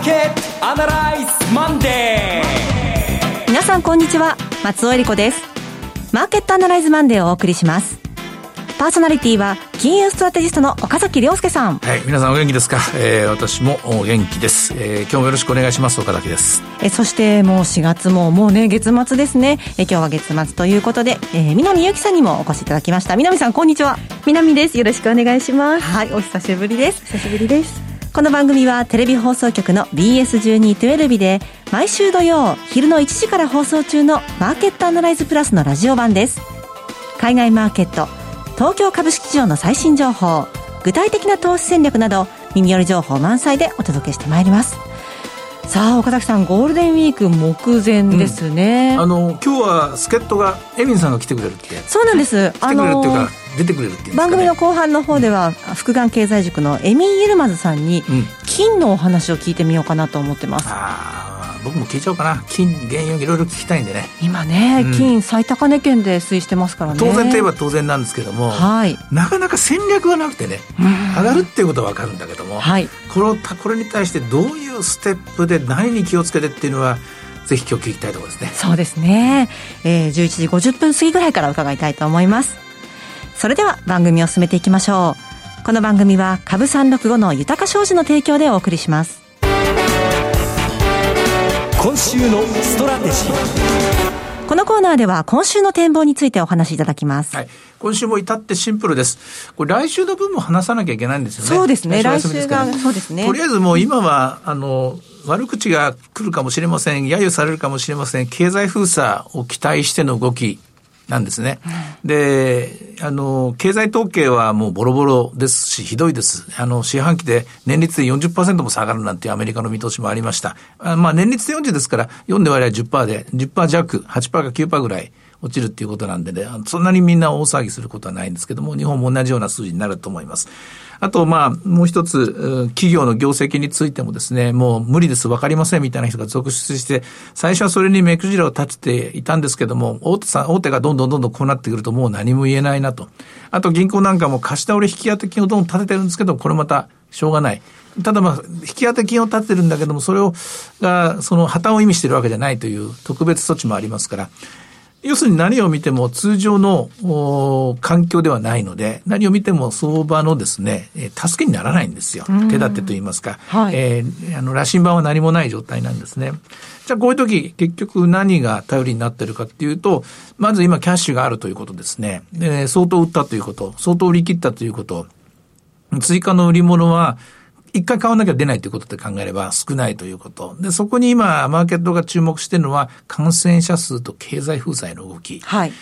ーケットアナライズマンデー。皆さんこんにちは。松尾英里子です。マーケットアナライズマンデーをお送りします。パーソナリティは金融ストラテジストの岡崎良介さん。はい皆さんお元気ですか、えー、私もお元気です、えー、今日もよろしくお願いします。岡崎です。えそしてもう4月ももうね月末ですね。え今日は月末ということで、えー、南由紀さんにもお越しいただきました。南さんこんにちは。南です。よろしくお願いします。はいお久しぶりです。久しぶりですこの番組はテレビ放送局の BS1212 で毎週土曜昼の1時から放送中のマーケットアナライズプラスのラジオ版です。海外マーケット東京株式市場の最新情報具体的な投資戦略など耳寄り情報満載でお届けしてまいります。さあ岡崎さんゴールデンウィーク目前ですね、うん、あの今日は助っ人がエミンさんが来てくれるって。そうなんです。来てくれるっていうか出てくれるっていう、ね、番組の後半の方では、福眼経済塾のエミン・ユルマズさんに、金のお話を聞いてみようかなと思ってます、ああ僕も聞いちゃおうかな。金原油いろいろ聞きたいんでね。今ね、うん、金最高値圏で推移してますからね。当然といえば当然なんですけども、はい、なかなか戦略がなくてね上がるっていうことは分かるんだけども、はい、このこれに対してどういうステップで何に気をつけてっていうのはぜひ今日聞きたいところですね。そうですね、えー、11時50分過ぎぐらいから伺いたいと思いますそれでは番組を進めていきましょうこの番組は株365の豊か商事の提供でお送りします今週のストラテジーこのコーナーでは今週の展望についてお話しいただきます。はい。今週も至ってシンプルです。これ来週の分も話さなきゃいけないんですよね。そうですね。来週が、そうですね。とりあえずもう今は、あの、悪口が来るかもしれません。揶揄されるかもしれません。経済封鎖を期待しての動きなんですね。で、あの、経済統計はもうボロボロですし、ひどいです。あの、四半期で年率で40%も下がるなんていうアメリカの見通しもありました。あまあ、年率で40ですから、4で割合10%で、10%弱、8%か9%ぐらい落ちるっていうことなんでね、そんなにみんな大騒ぎすることはないんですけども、日本も同じような数字になると思います。あと、まあ、もう一つ、企業の業績についてもですね、もう無理です、わかりませんみたいな人が続出して、最初はそれに目くじらを立てていたんですけども、大手さん、大手がどんどんどんどんこうなってくるともう何も言えないなと。あと銀行なんかも貸し倒れ引き当て金をどんどん立ててるんですけど、これまたしょうがない。ただまあ、引き当て金を立ててるんだけども、それを、が、その破綻を意味してるわけじゃないという特別措置もありますから、要するに何を見ても通常の環境ではないので、何を見ても相場のですね、助けにならないんですよ。手立てと言いますか。はい、えー、あの、羅針盤は何もない状態なんですね。じゃあこういう時、結局何が頼りになってるかっていうと、まず今キャッシュがあるということですね。で相当売ったということ、相当売り切ったということ、追加の売り物は、一回買わなきゃ出ないということで考えれば少ないということ。で、そこに今、マーケットが注目しているのは、感染者数と経済封鎖への動き。はい。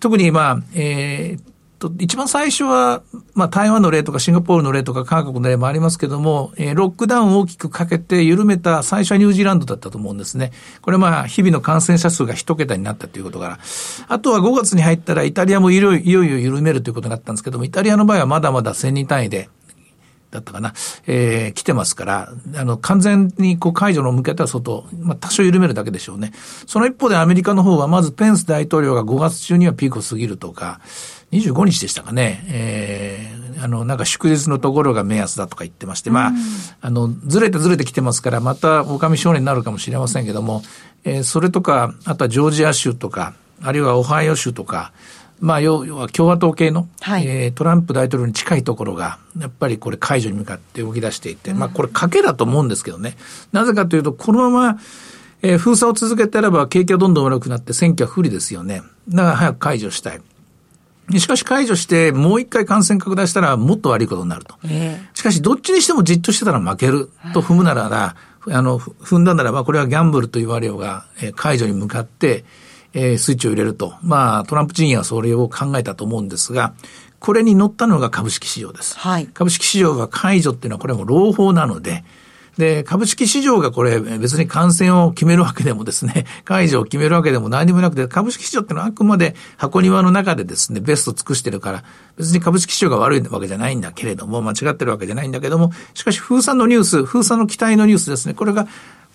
特に、まあ、えー、と、一番最初は、まあ、台湾の例とかシンガポールの例とか韓国の例もありますけども、えー、ロックダウンを大きくかけて緩めた最初はニュージーランドだったと思うんですね。これまあ、日々の感染者数が一桁になったということから。あとは5月に入ったらイタリアもいよいよ緩めるということになったんですけども、イタリアの場合はまだまだ1000人単位でだったかな、えー、来てますから、あの、完全にこう解除の向けては外、まあ、多少緩めるだけでしょうね。その一方でアメリカの方は、まずペンス大統領が5月中にはピークを過ぎるとか、25日でしたかね、えー、あの、なんか祝日のところが目安だとか言ってまして、まあ、あの、ずれてずれてきてますから、また狼少年になるかもしれませんけども、えー、それとか、あとはジョージア州とか、あるいはオハイオ州とか、まあ、要は共和党系の、はい、えー、トランプ大統領に近いところが、やっぱりこれ解除に向かって動き出していて、うん、まあ、これ賭けだと思うんですけどね。なぜかというと、このまま、えー、封鎖を続けてれば景気はどんどん悪くなって選挙は不利ですよね。だから早く解除したい。しかし解除してもう一回感染拡大したらもっと悪いことになると。えー、しかしどっちにしてもじっとしてたら負けると踏むならば、あの、踏んだならばこれはギャンブルと言われようが、えー、解除に向かって、えー、スイッチを入れると。まあ、トランプ陣営はそれを考えたと思うんですが、これに乗ったのが株式市場です。はい、株式市場が解除っていうのはこれも朗報なので、で、株式市場がこれ別に感染を決めるわけでもですね、解除を決めるわけでも何でもなくて、株式市場ってのはあくまで箱庭の中でですね、ベスト尽くしてるから、別に株式市場が悪いわけじゃないんだけれども、間違ってるわけじゃないんだけども、しかし封鎖のニュース、封鎖の期待のニュースですね、これが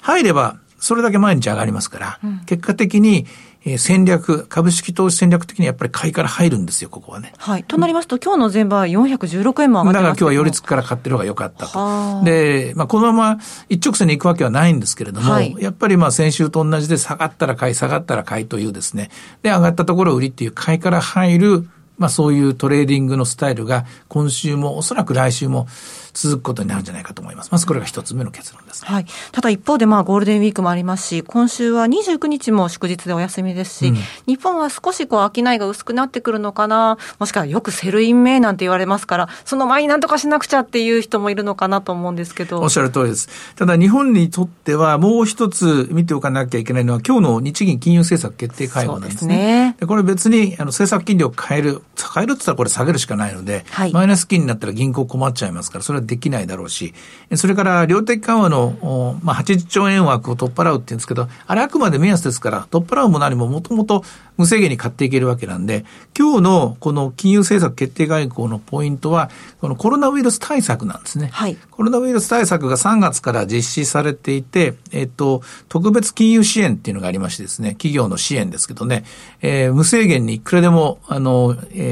入れば、それだけ毎日上がりますから、うん、結果的に、えー戦略、株式投資戦略的にやっぱり買いから入るんですよ、ここはね。はい。となりますと、今日の前場は416円も上がってだから今日は寄りつ付きから買ってる方が良かったはあと。で、まあ、このまま一直線に行くわけはないんですけれども、はいやっぱりまあ先週と同じで下がったら買い、下がったら買いというですね、で、上がったところ売りっていう買いから入る、まあそういうトレーディングのスタイルが今週もおそらく来週も続くことになるんじゃないかと思います。まずこれが一つ目の結論です。はい。ただ一方で、まあ、ゴールデンウィークもありますし、今週は29日も祝日でお休みですし、うん日本は少しこう、商いが薄くなってくるのかな、もしくはよく Sell in May なんて言われますから、その前になんとかしなくちゃっていう人もいるのかなと思うんですけど。おっしゃる通りです。ただ日本にとってはもう一つ見ておかなきゃいけないのは今日の日銀金融政策決定会合なんですそうですねこれ別にあの政策金利を変える、変えるって言ったらこれ下げるしかないので、はいマイナス金利になったら銀行困っちゃいますから、それはできないだろうし、それから量的緩和の、おまあ、80兆円枠を取っ払うって言うんですけど、あれあくまで目安ですから、取っ払うも何ももともと無制限に買っていけるわけなんで、今日のこの金融政策決定外交のポイントは、このコロナウイルス対策なんですね。はいコロナウイルス対策が3月から実施されていて、えっと、特別金融支援っていうのがありましてですね、企業の支援ですけどね、えー無制限にいくらでも、あの、えー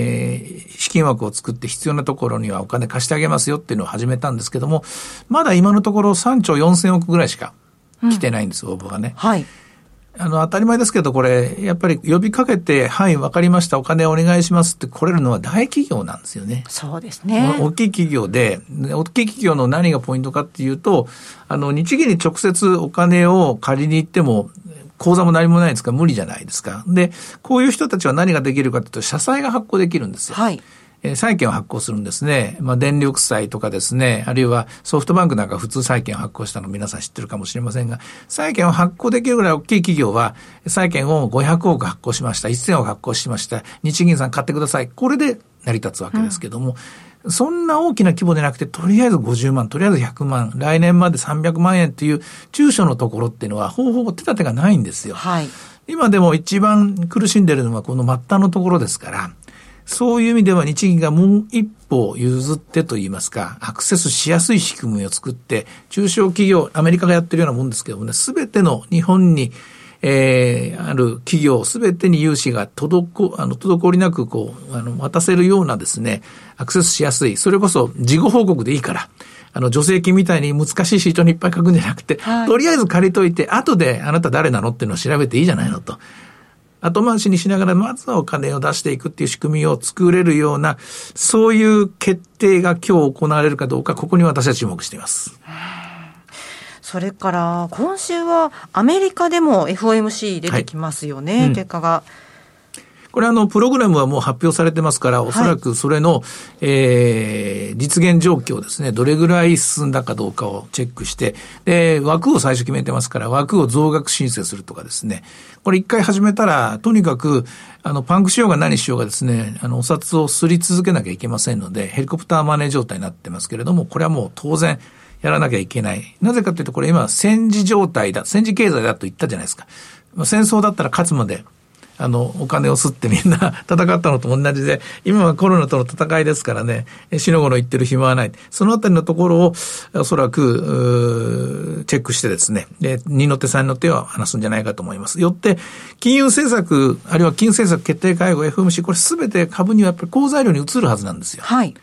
資金枠を作って必要なところにはお金貸してあげますよっていうのを始めたんですけども、まだ今のところ3兆4000億ぐらいしか来てないんです、応募がね。はい。あの、当たり前ですけど、これ、やっぱり呼びかけて、はい、わかりました、お金お願いしますって来れるのは大企業なんですよね。そうですね。大きい企業で、で大きい企業の何がポイントかっていうと、あの、日銀に直接お金を借りに行っても、口座も何もないですか？ら無理じゃないですか？で、こういう人たちは何ができるかというと、社債が発行できるんですよ。はい。えー債券を発行するんですね。まあ、電力債とかですね、あるいはソフトバンクなんか普通債券を発行したの皆さん知ってるかもしれませんが、債券を発行できるぐらい大きい企業は、債券を500億発行しました、1000億発行しました、日銀さん買ってください。これで成り立つわけですけども、そんな大きな規模でなくて、とりあえず50万、とりあえず100万、来年まで300万円っていう中小のところっていうのは、ほぼほぼ手立てがないんですよ。はい。今でも一番苦しんでるのはこの末端のところですから、そういう意味では日銀がもう一歩譲ってといいますか、アクセスしやすい仕組みを作って、中小企業、アメリカがやってるようなもんですけどもね、すべての日本に、えー、ある企業すべてに融資が滞、あの、滞りなくこう、あの、渡せるようなですね、アクセスしやすい。それこそ事後報告でいいから。あの、助成金みたいに難しいシートにいっぱい書くんじゃなくて、はいとりあえず借りといて、後であなた誰なのっていうのを調べていいじゃないのと。後回しにしながら、まずはお金を出していくっていう仕組みを作れるような、そういう決定が今日行われるかどうか、ここに私は注目しています。それから、今週はアメリカでも FOMC 出てきますよね、はい。うん。結果が。これあの、プログラムはもう発表されてますから、おそらくそれの、えー、実現状況ですね、どれぐらい進んだかどうかをチェックして、で、枠を最初決めてますから、枠を増額申請するとかですね、これ一回始めたら、とにかく、あの、パンクしようが何しようがですね、あの、お札をすり続けなきゃいけませんので、ヘリコプターマネー状態になってますけれども、これはもう当然、やらなきゃいけない。なぜかというと、これ今、戦時状態だ、戦時経済だと言ったじゃないですか。戦争だったら勝つまで、あの、お金を吸ってみんな 戦ったのと同じで、今はコロナとの戦いですからね、え死の子の言ってる暇はない。そのあたりのところを、おそらく、チェックしてですね、で、二の手三の手を話すんじゃないかと思います。よって、金融政策、あるいは金融政策決定会合 FMC、これすべて株にはやっぱり好材料に移るはずなんですよ。はい。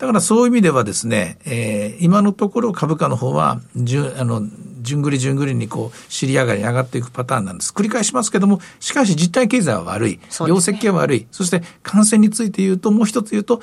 だからそういう意味ではですね、えー今のところ株価の方は、じゅあの、じゅんぐりじゅんぐりにこう、尻上がりに上がっていくパターンなんです。繰り返しますけども、しかし実体経済は悪い。業績は悪い。そして感染について言うと、もう一つ言うと、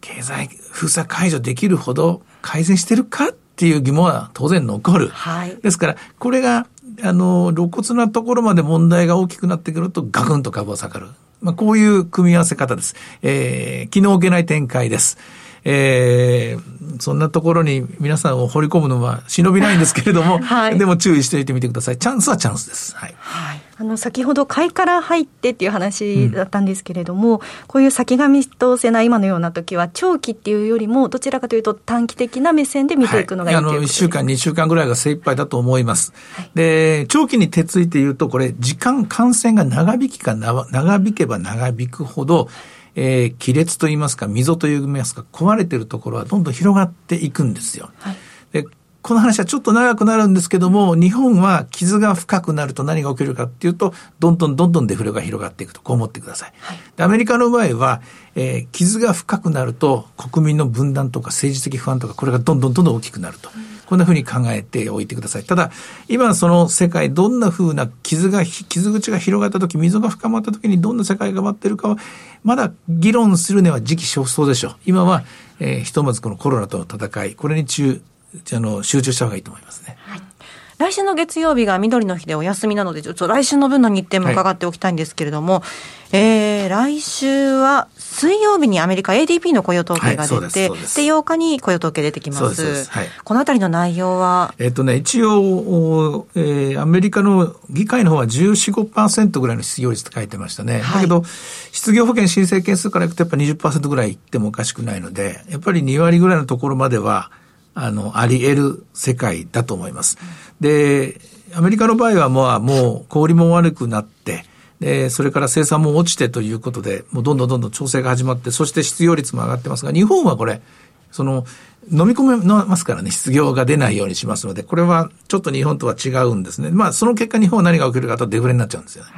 経済封鎖解除できるほど改善してるかっていう疑問は当然残る。はいですから、これが、あの、露骨なところまで問題が大きくなってくると、ガクンと株は下がる。まあ、こういう組み合わせ方です。えー、気の置けない展開です。えー、そんなところに皆さんを掘り込むのは忍びないんですけれども、はいでも注意しておいてみてください。チャンスはチャンスです。はい。はい。あの先ほど買いから入ってっていう話だったんですけれども、こういう先が見通せない今のような時は長期っていうよりもどちらかというと短期的な目線で見ていくのがいいはい、あの、1ということです週間、2週間ぐらいが精一杯だと思います。で、長期に手ついて言うと、これ、時間、感染が長引きかな長引けば長引くほど、えー亀裂といいますか、溝といいますか、壊れてるところはどんどん広がっていくんですよ。はいで、この話はちょっと長くなるんですけども、日本は傷が深くなると何が起きるかっていうと、どんどんどんどんデフレが広がっていくと、こう思ってください。はい、アメリカの場合は、えー、傷が深くなると、国民の分断とか政治的不安とか、これがどんどんどんどん大きくなると。うんこんなふうに考えておいてください。ただ、今その世界、どんなふうな傷が、傷口が広がった時、溝が深まった時にどんな世界が待ってるかは、まだ議論するには時期尚早でしょう。今は、えー、ひとまずこのコロナとの戦い、これに中、あの、集中した方がいいと思いますね。はい来週の月曜日が緑の日でお休みなので、ちょっと来週の分の日程も伺っておきたいんですけれども、はい、えー、来週は水曜日にアメリカ ADP の雇用統計が出て、はい、でで8日に雇用統計出てきます。はい、このあたりの内容は？えっ、とね、一応、えー、アメリカの議会の方は14、5%ぐらいの失業率って書いてましたね。だけど、失業保険申請件数からいくとやっぱ20%ぐらいいってもおかしくないので、やっぱり2割ぐらいのところまでは、あの、あり得る世界だと思います。で、アメリカの場合はもう、もう小売も悪くなって、で、それから生産も落ちてということで、もうどんどんどんどん調整が始まって、そして失業率も上がってますが、日本はこれ、その、飲み込めますからね、失業が出ないようにしますので、これはちょっと日本とは違うんですね。まあ、その結果日本は何が起きるかとデフレになっちゃうんですよね。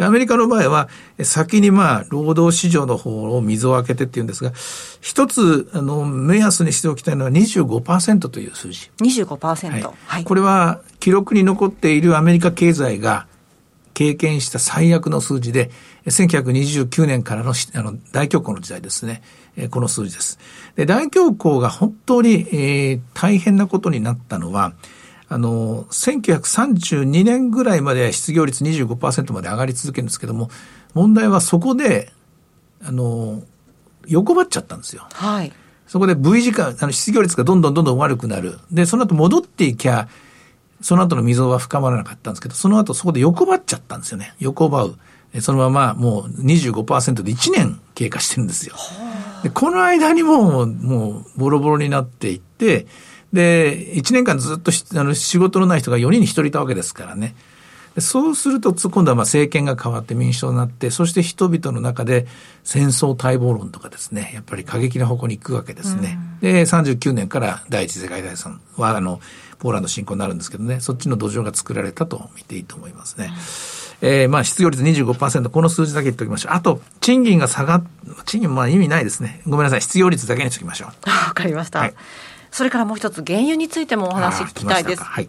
アメリカの場合は、先にまあ、労働市場の方を水を開けてっていうんですが、一つ、あの、目安にしておきたいのは25%という数字。25%。はい。はい、これは、記録に残っているアメリカ経済が経験した最悪の数字で、1929年からのあの大恐慌の時代ですね。えこの数字です。で、大恐慌が本当に、えー、大変なことになったのは、あの、1932年ぐらいまで失業率25%まで上がり続けるんですけども、問題はそこで、あの、横ばっちゃったんですよ。はい。そこで V 字間、あの、失業率がどんどんどんどん悪くなる。で、その後戻っていきゃ、その後の溝は深まらなかったんですけど、その後そこで横ばっちゃったんですよね。横ばう。そのままもう25%で1年経過してるんですよ。でこの間にももうボロボロになっていって、で、1年間ずっとあの仕事のない人が4人に1人いたわけですからね。そうすると、今度はまあ政権が変わって民主党になって、そして人々の中で戦争待望論とかですね、やっぱり過激な方向に行くわけですね。うん、で、39年から第一次世界大戦は、あの、ポーランド侵攻になるんですけどね、そっちの土壌が作られたと見ていいと思いますね。うん、えー、まあ失業率25%、この数字だけ言っておきましょう。あと、賃金が下がっ、賃金まあ意味ないですね。ごめんなさい、失業率だけにしときましょう。わかりました。はいそれからもう一つ、原油についてもお話聞きたいです。はい。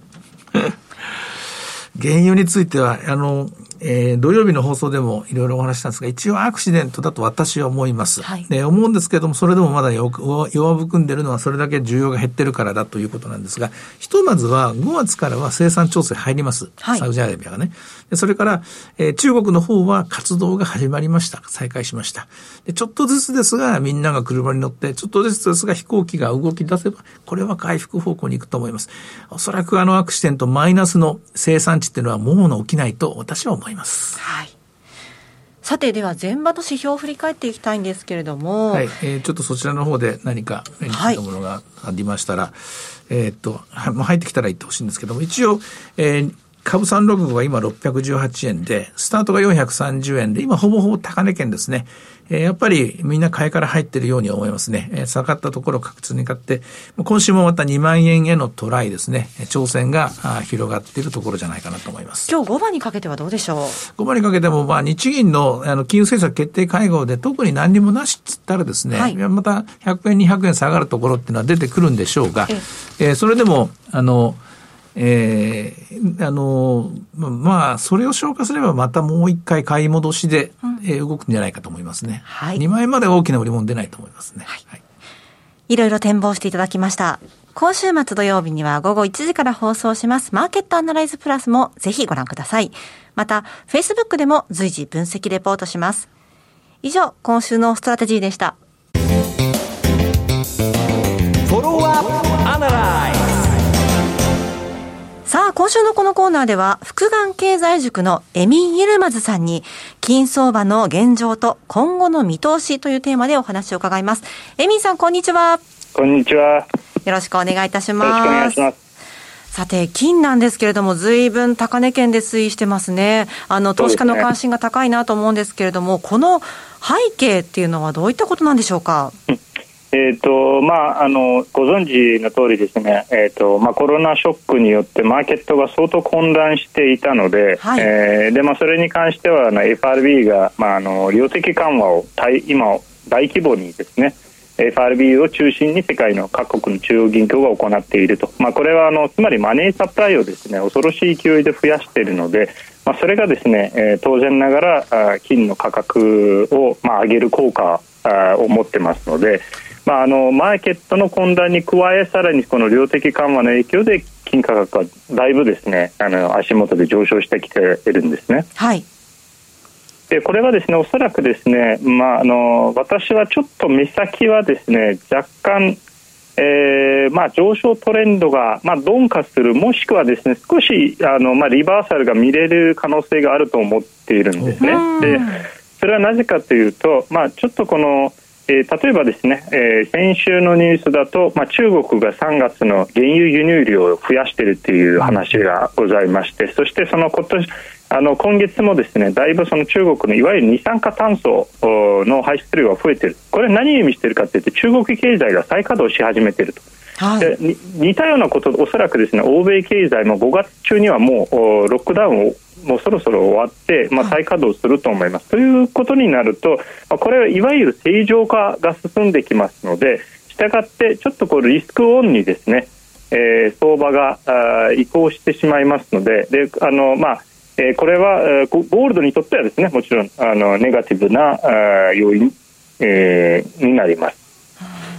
原油については、あの、えー、土曜日の放送でもいろいろお話したんですが、一応アクシデントだと私は思います。はい、で思うんですけれども、それでもまだ弱含んでるのはそれだけ需要が減ってるからだということなんですが、ひとまずは5月からは生産調整入ります。はい、サウジアラビアがね。でそれから、えー、中国の方は活動が始まりました。再開しました。でちょっとずつですが、みんなが車に乗って、ちょっとずつですが飛行機が動き出せば、これは回復方向に行くと思います。おそらくあのアクシデントマイナスの生産値っていうのはもう起きないと私は思います。はい。さて、では前場の指標を振り返っていきたいんですけれども。はい。えー、ちょっとそちらの方で何か目についたものがありましたら、はい、えっと、もう入ってきたら言ってほしいんですけども、一応、えー、株三六五は今618円で、スタートが430円で、今ほぼほぼ高値圏ですね。えー、やっぱりみんな買いから入ってるように思いますね。えー、下がったところ確実に買って、今週もまた2万円へのトライですね。挑戦が広がっているところじゃないかなと思います。今日5番にかけてはどうでしょう ?5 番にかけても、まあ日銀のあの金融政策決定会合で特に何にもなしっつったらですね、はい、また100円200円下がるところっていうのは出てくるんでしょうが、えー、それでも、あの、えー、あの、まあ、それを消化すればまたもう一回買い戻しで、うん、えー、動くんじゃないかと思いますね。はい。2万円まで大きな売り物出ないと思いますね。はい。はい、いろいろ展望していただきました。今週末土曜日には午後1時から放送しますマーケットアナライズプラスもぜひご覧ください。また、Facebook でも随時分析レポートします。以上、今週のストラテジーでした。今週のこのコーナーでは、福眼経済塾のエミン・イルマズさんに、金相場の現状と今後の見通しというテーマでお話を伺います。エミンさん、こんにちは。こんにちは。よろしくお願いいたします。よろしくお願いします。さて、金なんですけれども、随分高値圏で推移してますね。あの、投資家の関心が高いなと思うんですけれども、ね、この背景っていうのはどういったことなんでしょうか？えーとまあ、あのご存知の通りですね、えーとまあ、コロナショックによってマーケットが相当混乱していたので,、はい。えーでまあ、それに関してはあの FRB が、まあ、あの量的緩和を大今大規模にですね FRB を中心に世界の各国の中央銀行が行っていると、まあ、これはあのつまりマネーサプライをですね恐ろしい勢いで増やしているので、まあ、それがですね、えー当然ながら金の価格を、まあ、上げる効果を持ってますので、まあ、あのマーケットの混乱に加えさらにこの量的緩和の影響で金価格がだいぶですねあの足元で上昇してきているんですね。はい。でこれはですねおそらくですね、まあ、あの私はちょっと目先はですね若干、えーまあ、上昇トレンドが、まあ、鈍化するもしくはですね少しあの、まあ、リバーサルが見れる可能性があると思っているんですね。でそれはなぜかというと、まあ、ちょっとこの、えー例えばですね、えー先週のニュースだと、まあ、中国が3月の原油輸入量を増やしているという話がございまして、そしてその今年あの今月もですねだいぶその中国のいわゆる二酸化炭素の排出量が増えているこれ何を意味しているかというと中国経済が再稼働し始めていると。はい。似たようなことおそらくですね欧米経済も5月中にはもうおロックダウンをもうそろそろ終わって、まあ、再稼働すると思います。ということになると、まあ、これはいわゆる正常化が進んできますのでしたがってちょっとこうリスクオンにですね、えー相場があー移行してしまいますのでであの、まあえーこれは、えーゴゴールドにとってはですねもちろんあのネガティブなあー要因、えーになります。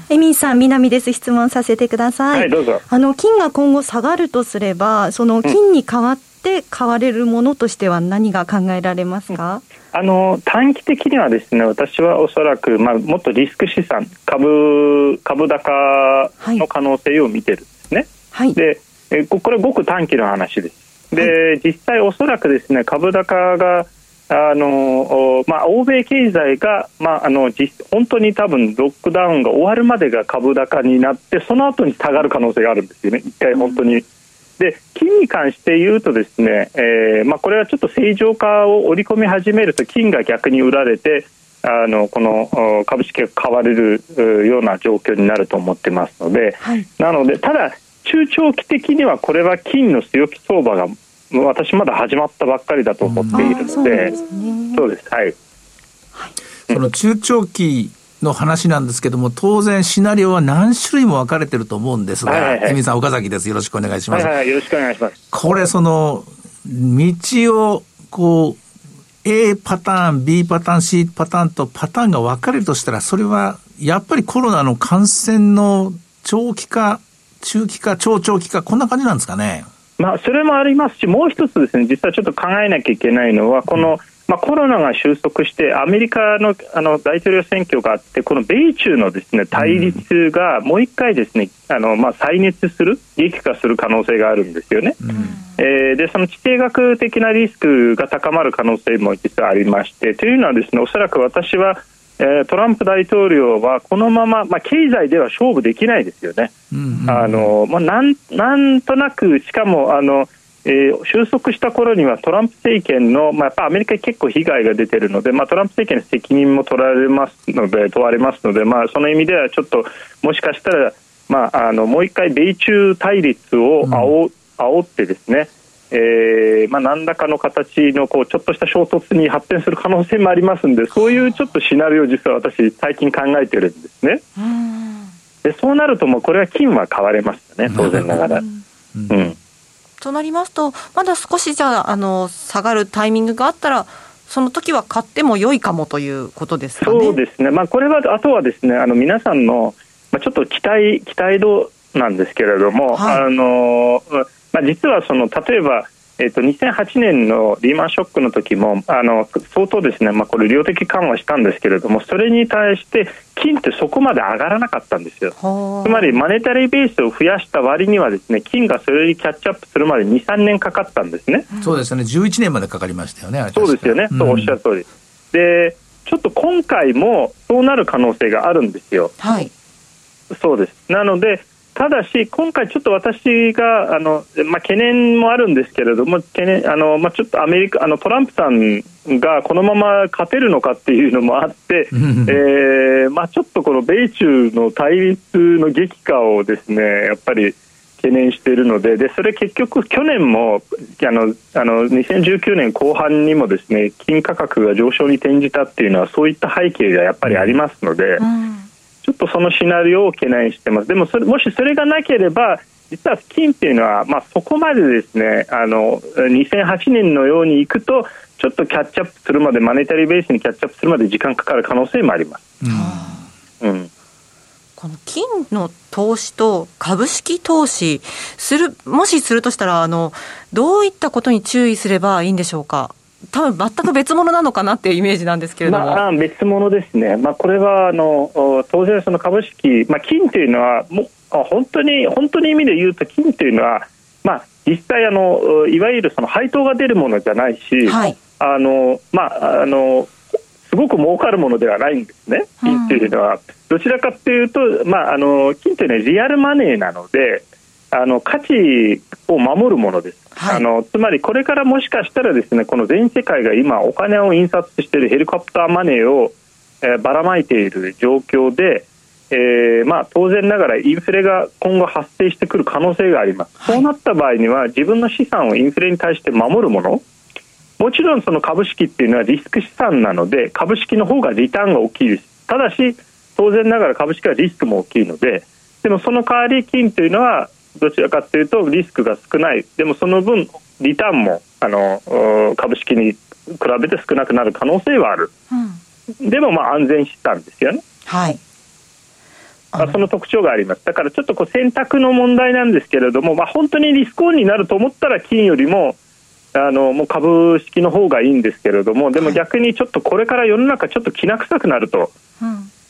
エミンさん、南です。質問させてください。はいどうぞあの、金が今後下がるとすれば、その金に代わって買われるものとしては何が考えられますか、あの短期的にはですね私はおそらく、まあ、もっとリスク資産株株高の可能性を見てるんですね。はい。でえここれごく短期の話です。で、実際おそらくですね株高があのおまあ、欧米経済が、まあ、あの実本当に多分ロックダウンが終わるまでが株高になってその後に下がる可能性があるんですよね、一回本当に。で金に関して言うとですね、えーまあ、これはちょっと正常化を織り込み始めると金が逆に売られてあのこのお株式が買われるうような状況になると思ってますので、はい。なのでただ中長期的にはこれは金の強気相場が私まだ始まったばっかりだと思っているあそうなんのでですね。そうですはいその中長期の話なんですけども、当然シナリオは何種類も分かれてると思うんですが、はいはいさん岡崎です。よろしくお願いします。はいはいよろしくお願いしますこれその、道を、こう、A パターン、B パターン、C パターンとパターンが分かれるとしたら、それはやっぱりコロナの感染の長期化、中期化、超長期化、こんな感じなんですかね？まあ、それもありますし、もう一つですね、実はちょっと考えなきゃいけないのは、この、まあ、コロナが収束して、アメリカのあの大統領選挙があって、この米中のですね対立がもう一回ですね、あのまあ、再熱する、激化する可能性があるんですよね。えーでその地政学的なリスクが高まる可能性も実はありましてというのはですねおそらく私は、えートランプ大統領はこのまま、まあ、経済では勝負できないですよね。あのまあ、なんなんとなくしかもあの、えー収束した頃にはトランプ政権の、まあ、やっぱアメリカに結構被害が出ているので、まあ、トランプ政権の責任も取られますので問われますので、まあ、その意味ではちょっともしかしたら、まあ、あのもう一回米中対立を煽,、煽ってですねえーまあ、何らかの形のこうちょっとした衝突に発展する可能性もありますのでそういうちょっとシナリオを実は私最近考えてるんですね。でそうなるともうこれは金は買われましたね当然ながら。うんとなりますと、まだ少しじゃあ、あの、下がるタイミングがあったら、その時は買っても良いかもということですかね。そうですね、まあ、これはあとはですねあの皆さんの、まあ、ちょっと期待期待度なんですけれども、はいあのまあ、実はその例えば、えっと2008年のリーマンショックの時もあの相当ですね、まあ、これ量的緩和したんですけれどもそれに対して金ってそこまで上がらなかったんですよ。はあつまりマネタリーベースを増やした割にはですね金がそれにキャッチアップするまで23年かかったんですね。そうですよね。11年までかかりましたよね。そうですよね、そうおっしゃる通り。でちょっと今回もそうなる可能性があるんですよ。はい。そうです。なので、ただし、今回ちょっと私があの、まあ、懸念もあるんですけれども、懸念あのまあ、ちょっとアメリカあのトランプさんがこのまま勝てるのかっていうのもあって、えーまあ、ちょっとこの米中の対立の激化をですねやっぱり懸念しているのででそれ結局去年もあのあの2019年後半にもですね金価格が上昇に転じたっていうのはそういった背景がやっぱりありますので、ちょっとそのシナリオを懸念してます。でもそれもしそれがなければ実は金っていうのは、まあ、そこまでですねあの2008年のようにいくとちょっとキャッチアップするまでマネタリーベースにキャッチアップするまで時間かかる可能性もあります。うん。この金の投資と株式投資する、もしするとしたら、あの、どういったことに注意すればいいんでしょうか？多分全く別物なのかなっていうイメージなんですけれども。まあ、別物ですね、まあ、これはあのお当然、その株式、まあ、金というのはもうあ本当に本当に意味で言うと金というのは、まあ、実際あのいわゆるその配当が出るものじゃないし、はい。あのまあ、あのすごく儲かるものではないんですね、金というのは。どちらかというと、まあ、あの金というのはリアルマネーなのであの価値を守るものです、はい。あのつまりこれからもしかしたらですねこの全世界が今お金を印刷しているヘリコプターマネーを、えーばらまいている状況で、えーまあ、当然ながらインフレが今後発生してくる可能性があります、そうなった場合には自分の資産をインフレに対して守るものもちろんその株式っていうのはリスク資産なので株式の方がリターンが大きいです。ただし当然ながら株式はリスクも大きいのででもその代わり金というのはどちらかというとリスクが少ない。でもその分リターンもあのう株式に比べて少なくなる可能性はある。でもまあ安全資産ですよね。はい。まあ、その特徴があります。だからちょっとこう選択の問題なんですけれども、まあ、本当にリスクオンになると思ったら金よりもあのもう株式の方がいいんですけれどもでも逆にちょっとこれから世の中ちょっときな臭くなると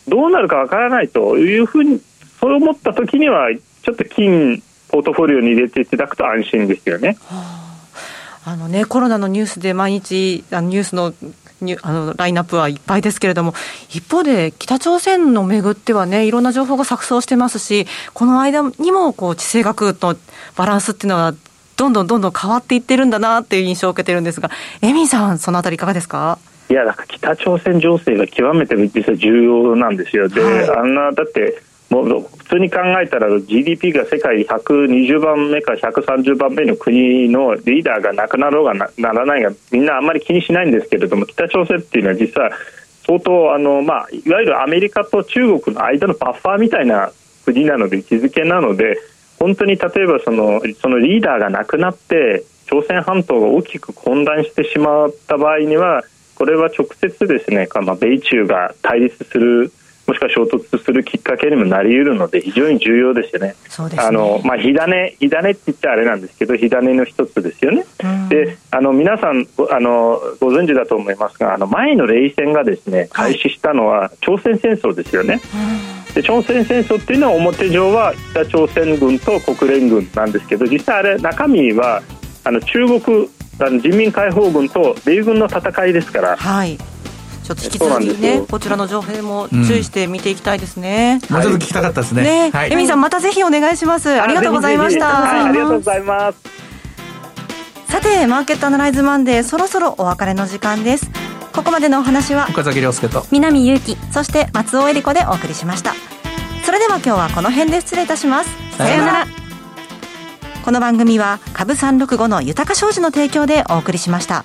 どうなるかわからないというふうにそう思った時にはちょっと金ポートフォリオに入れていただくと安心ですよね。あ。のね、コロナのニュースで毎日、あのニュースのニュあのラインナップはいっぱいですけれども、一方で北朝鮮のめぐってはね、いろんな情報が錯綜してますし、この間にもこう地政学のバランスっていうのは、どんどんどんどん変わっていってるんだなっていう印象を受けてるんですが、エミンさん、そのあたりいかがですか？いやだから北朝鮮情勢が極めて実は重要なんですよ、で、はい。あんなだってもう普通に考えたら GDP が世界120番目か130番目の国のリーダーがなくなろうがなならないがみんなあんまり気にしないんですけれども北朝鮮っていうのは実は相当あの、まあ、いわゆるアメリカと中国の間のバッファーみたいな国なので位置づけなので本当に例えばそのそのリーダーがなくなって朝鮮半島が大きく混乱してしまった場合にはこれは直接ですね、まあ、米中が対立するもしくは衝突するきっかけにもなり得るので非常に重要ですよね。そうですねあのまあ、火種火種って言っちゃあれなんですけど火種の一つですよね。であの皆さんごあのご存知だと思いますがあの前の冷戦がですね開始したのは朝鮮戦争ですよね。で朝鮮戦争っていうのは表上は北朝鮮軍と国連軍なんですけど実際あれ中身はあの中国あの人民解放軍と米軍の戦いですからはい。ちょっと引き続きね、こちらの情報も注意して見ていきたいですね。もうちょっと聞きたかったですね。ね、はい。エミンさんまたぜひお願いします。ありがとうございましぜひぜひはいありがとうごた。ざいます。さて、マーケットアナライズマンデー、そろそろお別れの時間です。ここまでのお話は、岡崎亮介と。南祐希、そして松尾恵理子でお送りしました。それでは今日はこの辺で失礼いたします。さようなら。この番組は株365の豊か商事の提供でお送りしました。